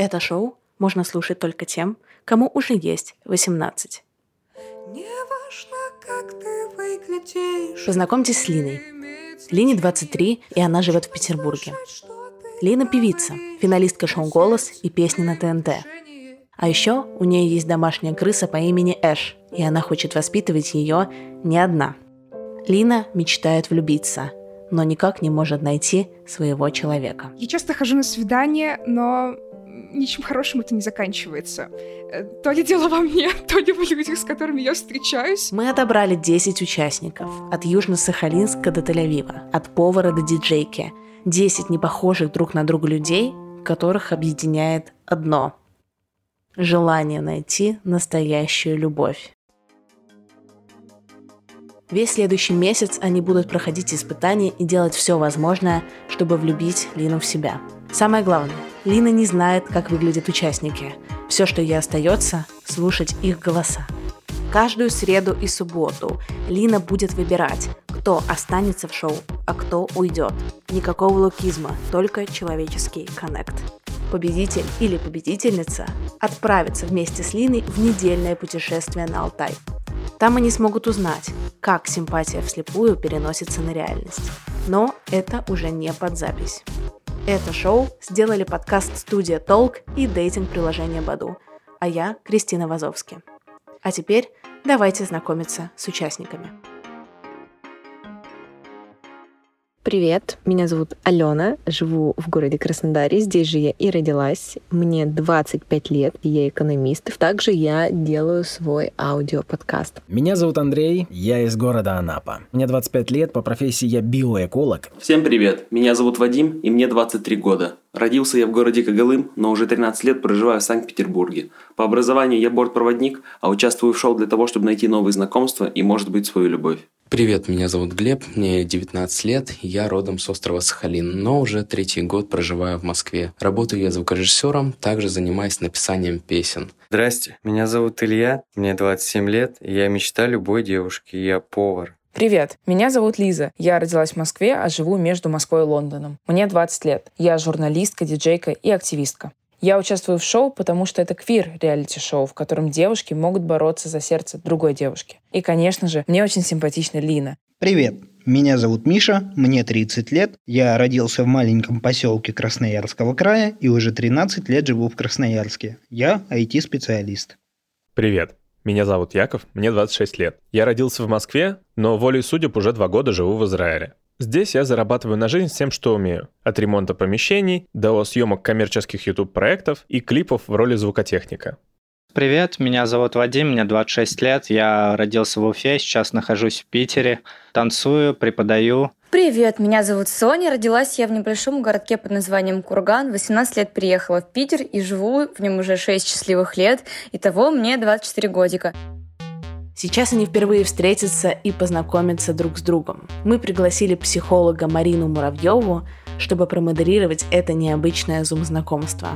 Это шоу можно слушать только тем, кому уже есть 18. Познакомьтесь с Линой. Лине 23, и она живет в Петербурге. Лина – певица, финалистка шоу «Голос» и песни на ТНТ. А еще у нее есть домашняя крыса по имени Эш, и она хочет воспитывать ее не одна. Лина мечтает влюбиться, но никак не может найти своего человека. Я часто хожу на свидания, но ничем хорошим это не заканчивается. Э, то ли дело во мне, то ли в людях, с которыми я встречаюсь. Мы отобрали 10 участников. От Южно-Сахалинска до Тель-Авива, от повара до диджейки. 10 непохожих друг на друга людей, которых объединяет одно – желание найти настоящую любовь. Весь следующий месяц они будут проходить испытания и делать все возможное, чтобы влюбить Лину в себя. Самое главное, Лина не знает, как выглядят участники. Все, что ей остается, слушать их голоса. Каждую среду и субботу Лина будет выбирать, кто останется в шоу, а кто уйдет. Никакого лукизма, только человеческий коннект. Победитель или победительница отправится вместе с Линой в недельное путешествие на Алтай. Там они смогут узнать, как симпатия вслепую переносится на реальность. Но это уже не под запись. Это шоу сделали подкаст «Студия Толк» и дейтинг-приложение Баду. А я Кристина Вазовски. А теперь давайте знакомиться с участниками. Привет, меня зовут Алена, живу в городе Краснодаре, здесь же я и родилась. Мне 25 лет, я экономист. Также я делаю свой аудиоподкаст. Меня зовут Андрей, я из города Анапа. Мне 25 лет, по профессии я биоэколог. Всем привет, меня зовут Вадим, и мне 23 года. Родился я в городе Когалым, но уже 13 лет проживаю в Санкт-Петербурге. По образованию я бортпроводник, а участвую в шоу для того, чтобы найти новые знакомства и, может быть, свою любовь. Привет, меня зовут Глеб, мне 19 лет, я родом с острова Сахалин, но уже третий год проживаю в Москве. Работаю я звукорежиссером, также занимаюсь написанием песен. Здрасте, меня зовут Илья, мне 27 лет, и я мечта любой девушки, я повар. Привет, меня зовут Лиза. Я родилась в Москве, а живу между Москвой и Лондоном. Мне 20 лет. Я журналистка, диджейка и активистка. Я участвую в шоу, потому что это квир-реалити-шоу, в котором девушки могут бороться за сердце другой девушки. И, конечно же, мне очень симпатична Лина. Привет, меня зовут Миша, мне 30 лет, я родился в маленьком поселке Красноярского края и уже 13 лет живу в Красноярске. Я IT-специалист. Привет, меня зовут Яков, мне 26 лет. Я родился в Москве, но волей судеб уже два года живу в Израиле. Здесь я зарабатываю на жизнь всем, что умею. От ремонта помещений до съемок коммерческих YouTube-проектов и клипов в роли звукотехника. Привет, меня зовут Вадим, мне 26 лет, я родился в Уфе, сейчас нахожусь в Питере, танцую, преподаю. Привет, меня зовут Соня, родилась я в небольшом городке под названием Курган, 18 лет приехала в Питер и живу в нем уже 6 счастливых лет, итого мне 24 годика. Сейчас они впервые встретятся и познакомятся друг с другом. Мы пригласили психолога Марину Муравьеву, чтобы промодерировать это необычное зум-знакомство.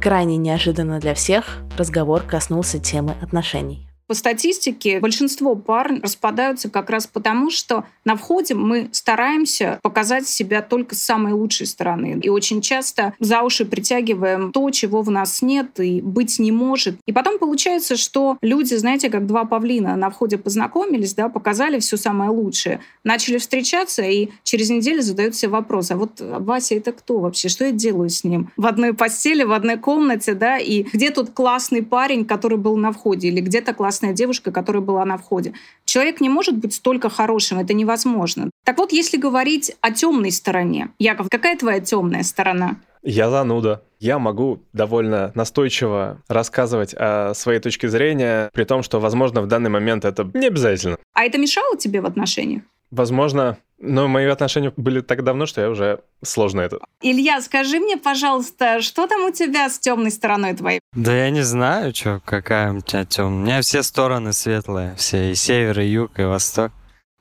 Крайне неожиданно для всех разговор коснулся темы отношений. По статистике, большинство пар распадаются как раз потому, что на входе мы стараемся показать себя только с самой лучшей стороны. И очень часто за уши притягиваем то, чего в нас нет и быть не может. И потом получается, что люди, знаете, как два павлина на входе познакомились, да, показали все самое лучшее, начали встречаться, и через неделю задают себе вопрос, а вот Вася это кто вообще? Что я делаю с ним? В одной постели, в одной комнате, да, и где тут классный парень, который был на входе, или где-то классный классная девушка, которая была на входе. Человек не может быть столько хорошим, это невозможно. Так вот, если говорить о темной стороне, Яков, какая твоя темная сторона? Я зануда. Я могу довольно настойчиво рассказывать о своей точке зрения, при том, что, возможно, в данный момент это не обязательно. А это мешало тебе в отношениях? Возможно, но мои отношения были так давно, что я уже сложно это. Илья, скажи мне, пожалуйста, что там у тебя с темной стороной твоей? Да я не знаю, что, какая у тебя темная. У меня все стороны светлые, все и север, и юг, и восток.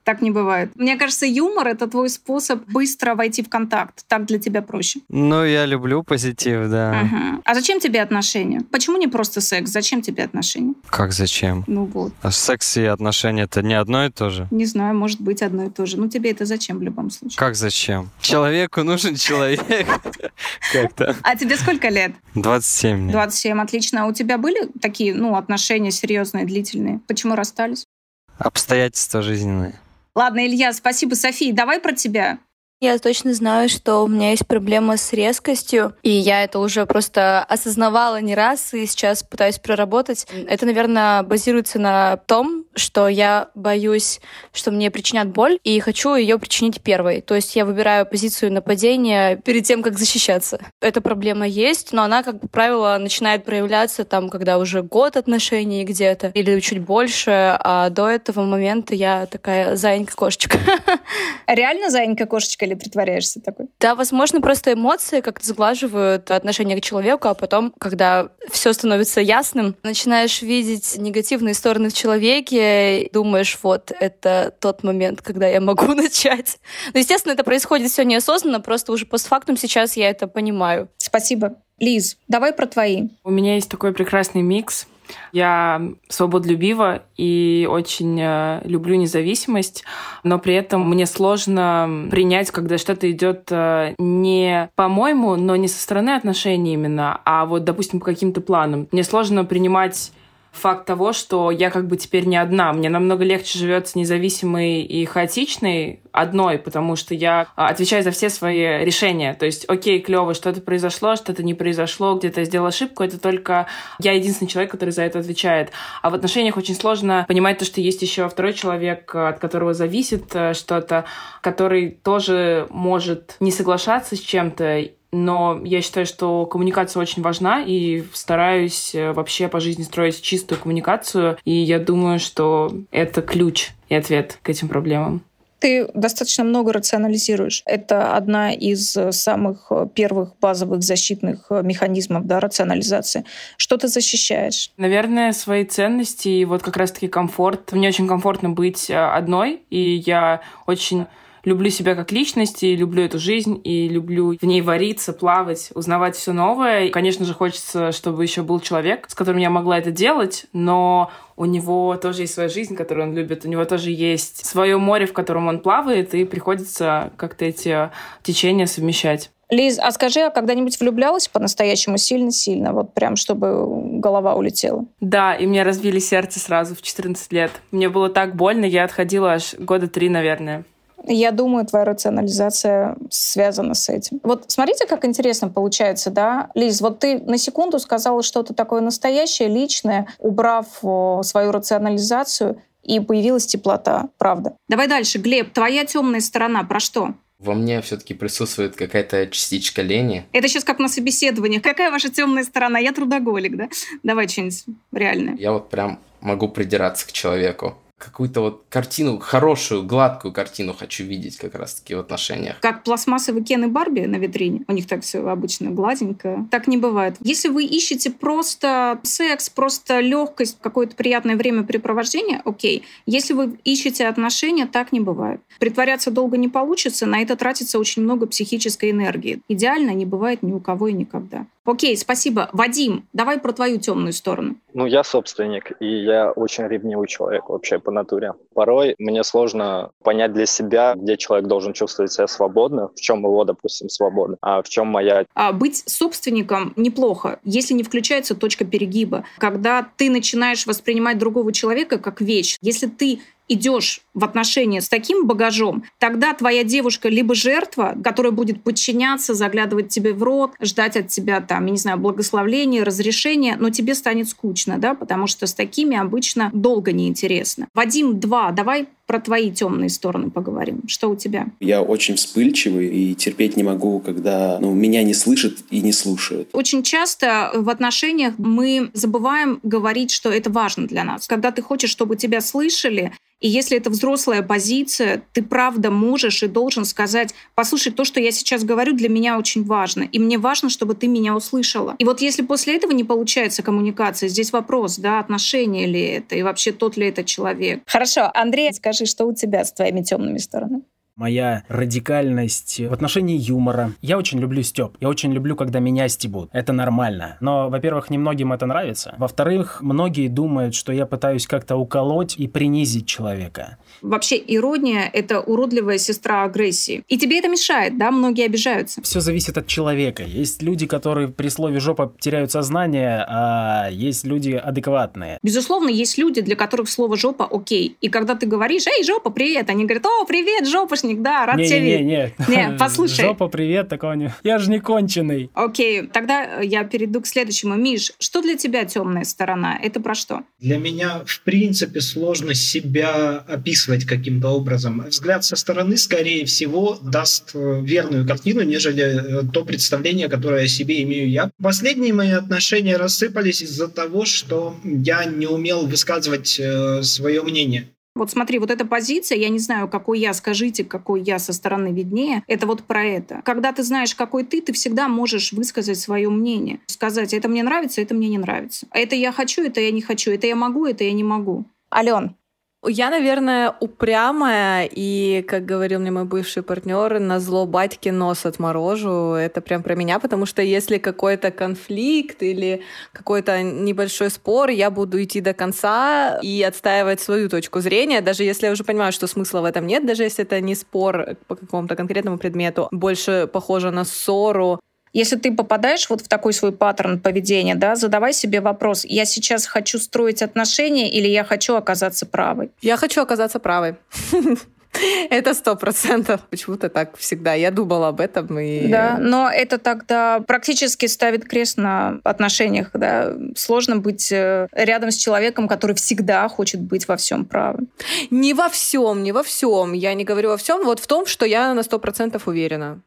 Так не бывает. Мне кажется, юмор — это твой способ быстро войти в контакт. Так для тебя проще. Ну, я люблю позитив, да. Ага. А зачем тебе отношения? Почему не просто секс? Зачем тебе отношения? Как зачем? Ну вот. А секс и отношения — это не одно и то же? Не знаю, может быть одно и то же. Ну тебе это зачем в любом случае? Как зачем? Человеку нужен человек. Как-то. А тебе сколько лет? 27. 27, отлично. А у тебя были такие, ну, отношения серьезные, длительные? Почему расстались? Обстоятельства жизненные. Ладно, Илья, спасибо. София, давай про тебя. Я точно знаю, что у меня есть проблема с резкостью, и я это уже просто осознавала не раз, и сейчас пытаюсь проработать. Это, наверное, базируется на том, что я боюсь, что мне причинят боль, и хочу ее причинить первой. То есть я выбираю позицию нападения перед тем, как защищаться. Эта проблема есть, но она, как правило, начинает проявляться там, когда уже год отношений где-то, или чуть больше, а до этого момента я такая заинька-кошечка. Реально заинька-кошечка или притворяешься такой? Да, возможно, просто эмоции как-то сглаживают отношение к человеку, а потом, когда все становится ясным, начинаешь видеть негативные стороны в человеке, думаешь, вот, это тот момент, когда я могу начать. Но, естественно, это происходит все неосознанно, просто уже постфактум сейчас я это понимаю. Спасибо. Лиз, давай про твои. У меня есть такой прекрасный микс я свободолюбива и очень э, люблю независимость, но при этом мне сложно принять, когда что-то идет э, не по-моему, но не со стороны отношений именно, а вот, допустим, по каким-то планам. Мне сложно принимать факт того, что я как бы теперь не одна. Мне намного легче живется независимой и хаотичной одной, потому что я а, отвечаю за все свои решения. То есть, окей, клево, что-то произошло, что-то не произошло, где-то я сделала ошибку, это только я единственный человек, который за это отвечает. А в отношениях очень сложно понимать то, что есть еще второй человек, от которого зависит э, что-то, который тоже может не соглашаться с чем-то, но я считаю, что коммуникация очень важна, и стараюсь э, вообще по жизни строить чистую коммуникацию, и я думаю, что это ключ и ответ к этим проблемам ты достаточно много рационализируешь. Это одна из э, самых э, первых базовых защитных механизмов да, рационализации. Что ты защищаешь? Наверное, свои ценности и вот как раз-таки комфорт. Мне очень комфортно быть одной, и я очень люблю себя как личность, и люблю эту жизнь, и люблю в ней вариться, плавать, узнавать все новое. И, конечно же, хочется, чтобы еще был человек, с которым я могла это делать, но у него тоже есть своя жизнь, которую он любит, у него тоже есть свое море, в котором он плавает, и приходится как-то эти течения совмещать. Лиз, а скажи, а когда-нибудь влюблялась по-настоящему сильно-сильно, вот прям, чтобы голова улетела? Да, и мне разбили сердце сразу в 14 лет. Мне было так больно, я отходила аж года три, наверное. Я думаю, твоя рационализация связана с этим. Вот смотрите, как интересно получается, да? Лиз, вот ты на секунду сказала что-то такое настоящее, личное, убрав свою рационализацию, и появилась теплота, правда. Давай дальше. Глеб, твоя темная сторона про что? Во мне все-таки присутствует какая-то частичка лени. Это сейчас как на собеседовании. Какая ваша темная сторона? Я трудоголик, да? Давай что-нибудь реальное. Я вот прям могу придираться к человеку какую-то вот картину, хорошую, гладкую картину хочу видеть как раз-таки в отношениях. Как пластмассовый Кен и Барби на витрине. У них так все обычно гладенько. Так не бывает. Если вы ищете просто секс, просто легкость, какое-то приятное времяпрепровождение, окей. Если вы ищете отношения, так не бывает. Притворяться долго не получится, на это тратится очень много психической энергии. Идеально не бывает ни у кого и никогда. Окей, спасибо. Вадим, давай про твою темную сторону. Ну, я собственник, и я очень ревнивый человек вообще по натуре. Порой мне сложно понять для себя, где человек должен чувствовать себя свободно, в чем его, допустим, свобода, а в чем моя. А быть собственником неплохо, если не включается точка перегиба. Когда ты начинаешь воспринимать другого человека как вещь, если ты идешь в отношения с таким багажом, тогда твоя девушка либо жертва, которая будет подчиняться, заглядывать тебе в рот, ждать от тебя там, я не знаю, благословления, разрешения, но тебе станет скучно, да, потому что с такими обычно долго неинтересно. Вадим, два, давай про твои темные стороны поговорим. Что у тебя? Я очень вспыльчивый и терпеть не могу, когда ну, меня не слышат и не слушают. Очень часто в отношениях мы забываем говорить, что это важно для нас. Когда ты хочешь, чтобы тебя слышали, и если это взрослая позиция, ты правда можешь и должен сказать, послушай, то, что я сейчас говорю, для меня очень важно. И мне важно, чтобы ты меня услышала. И вот если после этого не получается коммуникация, здесь вопрос, да, отношения ли это, и вообще тот ли это человек. Хорошо, Андрей, скажи, что у тебя с твоими темными сторонами? Моя радикальность в отношении юмора. Я очень люблю стёб. Я очень люблю, когда меня стебут. Это нормально. Но, во-первых, немногим это нравится. Во-вторых, многие думают, что я пытаюсь как-то уколоть и принизить человека. Вообще, ирония — это уродливая сестра агрессии. И тебе это мешает, да? Многие обижаются. Все зависит от человека. Есть люди, которые при слове «жопа» теряют сознание, а есть люди адекватные. Безусловно, есть люди, для которых слово «жопа» окей. И когда ты говоришь «Эй, жопа, привет!», они говорят «О, привет, жопа, помощник, да, рад не, тебя видеть. Не, не, не. послушай. Жопа, привет, такого не... Я же не конченый. Окей, тогда я перейду к следующему. Миш, что для тебя темная сторона? Это про что? Для меня, в принципе, сложно себя описывать каким-то образом. Взгляд со стороны, скорее всего, даст э, верную картину, нежели э, то представление, которое о себе имею я. Последние мои отношения рассыпались из-за того, что я не умел высказывать э, свое мнение. Вот смотри, вот эта позиция, я не знаю, какой я, скажите, какой я со стороны виднее, это вот про это. Когда ты знаешь, какой ты, ты всегда можешь высказать свое мнение. Сказать, это мне нравится, это мне не нравится. Это я хочу, это я не хочу, это я могу, это я не могу. Ален, я, наверное, упрямая, и, как говорил мне мой бывший партнер, на зло батьки нос отморожу. Это прям про меня, потому что если какой-то конфликт или какой-то небольшой спор, я буду идти до конца и отстаивать свою точку зрения, даже если я уже понимаю, что смысла в этом нет, даже если это не спор по какому-то конкретному предмету, больше похоже на ссору, если ты попадаешь вот в такой свой паттерн поведения, да, задавай себе вопрос, я сейчас хочу строить отношения или я хочу оказаться правой? Я хочу оказаться правой. Это сто процентов. Почему-то так всегда. Я думала об этом. И... Да, но это тогда практически ставит крест на отношениях. Да? Сложно быть э, рядом с человеком, который всегда хочет быть во всем правым. Не во всем, не во всем. Я не говорю во всем. Вот в том, что я на сто процентов уверена.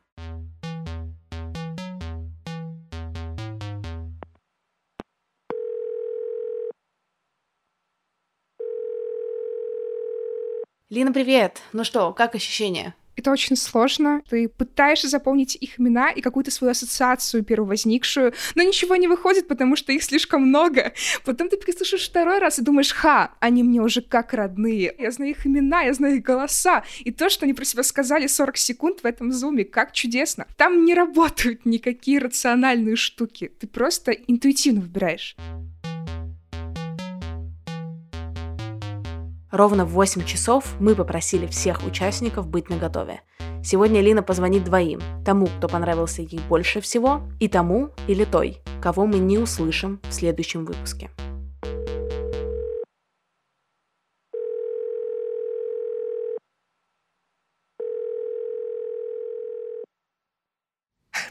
Лина, привет! Ну что, как ощущения? Это очень сложно. Ты пытаешься запомнить их имена и какую-то свою ассоциацию первовозникшую, но ничего не выходит, потому что их слишком много. Потом ты переслушаешь второй раз и думаешь, ха, они мне уже как родные. Я знаю их имена, я знаю их голоса. И то, что они про себя сказали 40 секунд в этом зуме, как чудесно. Там не работают никакие рациональные штуки. Ты просто интуитивно выбираешь. Ровно в 8 часов мы попросили всех участников быть наготове. Сегодня Лина позвонит двоим. Тому, кто понравился ей больше всего, и тому или той, кого мы не услышим в следующем выпуске.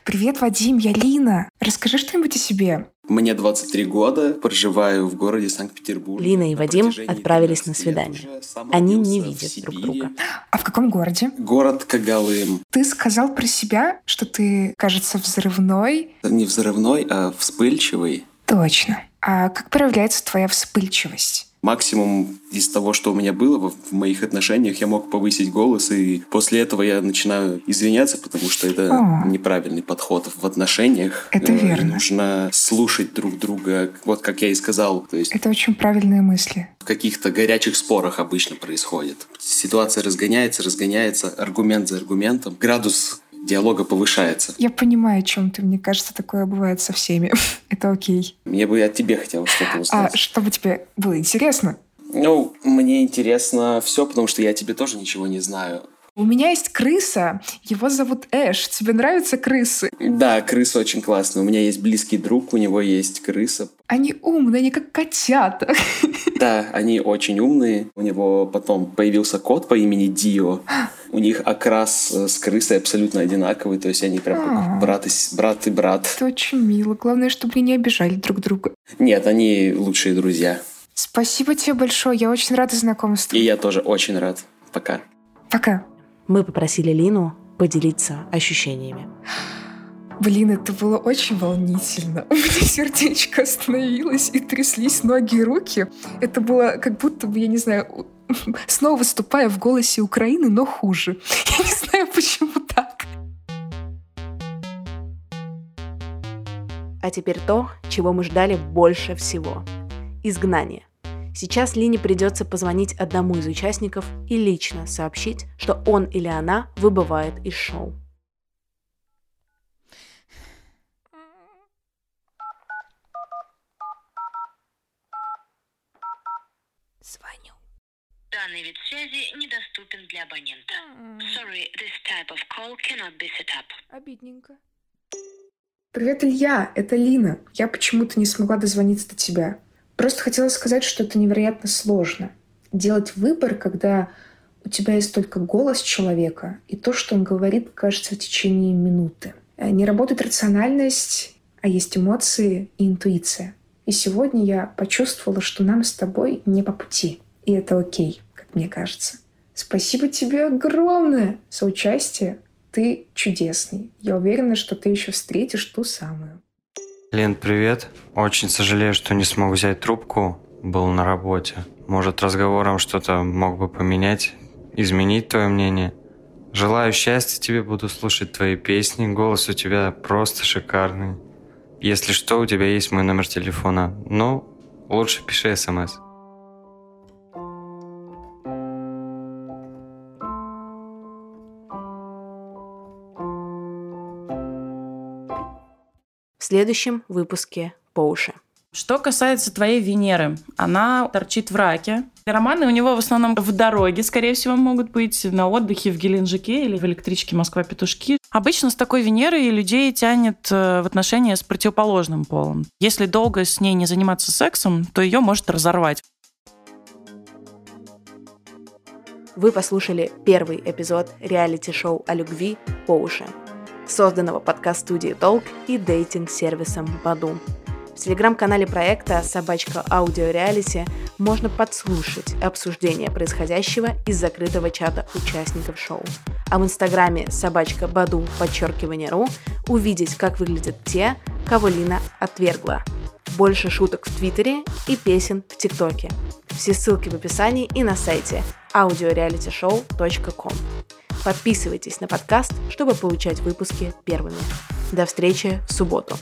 Привет, Вадим, я Лина. Расскажи что-нибудь о себе. Мне 23 года, проживаю в городе Санкт-Петербург. Лина и Вадим отправились на свидание. Они не видят друг друга. А в каком городе? Город Кагалым. Ты сказал про себя, что ты, кажется, взрывной. Не взрывной, а вспыльчивый. Точно. А как проявляется твоя вспыльчивость? Максимум из того, что у меня было в моих отношениях, я мог повысить голос, и после этого я начинаю извиняться, потому что это О. неправильный подход в отношениях. Это э, верно. Нужно слушать друг друга, вот как я и сказал. То есть это очень правильные мысли. В каких-то горячих спорах обычно происходит. Ситуация разгоняется, разгоняется, аргумент за аргументом. Градус диалога повышается. Я понимаю, о чем ты. Мне кажется, такое бывает со всеми. Это окей. Мне бы от тебе хотелось что-то узнать. А чтобы тебе было интересно? Ну, мне интересно все, потому что я тебе тоже ничего не знаю. У меня есть крыса, его зовут Эш. Тебе нравятся крысы? Да, крыса очень классная. У меня есть близкий друг, у него есть крыса. Они умные, они как котята. Да, они очень умные. У него потом появился кот по имени Дио. У них окрас э, с крысой абсолютно одинаковый, то есть они прям как а. брат и, брат и брат. Это очень мило. Главное, чтобы они не обижали друг друга. Нет, они лучшие друзья. Спасибо тебе большое. Я очень рада знакомству. И я тоже очень рад. Пока. Пока. Мы попросили Лину поделиться ощущениями. Блин, это было очень волнительно. У меня сердечко остановилось, и тряслись ноги и руки. Это было как будто бы, я не знаю, снова выступая в голосе Украины, но хуже. Я не знаю, почему так. А теперь то, чего мы ждали больше всего. Изгнание. Сейчас Лине придется позвонить одному из участников и лично сообщить, что он или она выбывает из шоу. Звоню. Данный вид связи недоступен для абонента. Sorry, this type of call cannot be set up. Обидненько. Привет, Илья, это Лина. Я почему-то не смогла дозвониться до тебя. Просто хотела сказать, что это невероятно сложно. Делать выбор, когда у тебя есть только голос человека, и то, что он говорит, кажется в течение минуты. Э, не работает рациональность, а есть эмоции и интуиция. И сегодня я почувствовала, что нам с тобой не по пути. И это окей, как мне кажется. Спасибо тебе огромное за участие. Ты чудесный. Я уверена, что ты еще встретишь ту самую. Лен, привет. Очень сожалею, что не смог взять трубку. Был на работе. Может, разговором что-то мог бы поменять, изменить твое мнение. Желаю счастья тебе, буду слушать твои песни. Голос у тебя просто шикарный. Если что, у тебя есть мой номер телефона. Ну, лучше пиши смс. В следующем выпуске по уши. Что касается твоей Венеры, она торчит в раке. Романы у него в основном в дороге, скорее всего, могут быть на отдыхе в Геленджике или в электричке Москва-Петушки. Обычно с такой Венерой людей тянет э, в отношения с противоположным полом. Если долго с ней не заниматься сексом, то ее может разорвать. Вы послушали первый эпизод реалити-шоу о любви по уши, созданного подкаст-студией Толк и дейтинг-сервисом Баду. В телеграм-канале проекта «Собачка Аудио Реалити» можно подслушать обсуждение происходящего из закрытого чата участников шоу. А в инстаграме «Собачка Баду» подчеркивание «ру» увидеть, как выглядят те, кого Лина отвергла. Больше шуток в Твиттере и песен в ТикТоке. Все ссылки в описании и на сайте audiorealityshow.com. Подписывайтесь на подкаст, чтобы получать выпуски первыми. До встречи в субботу.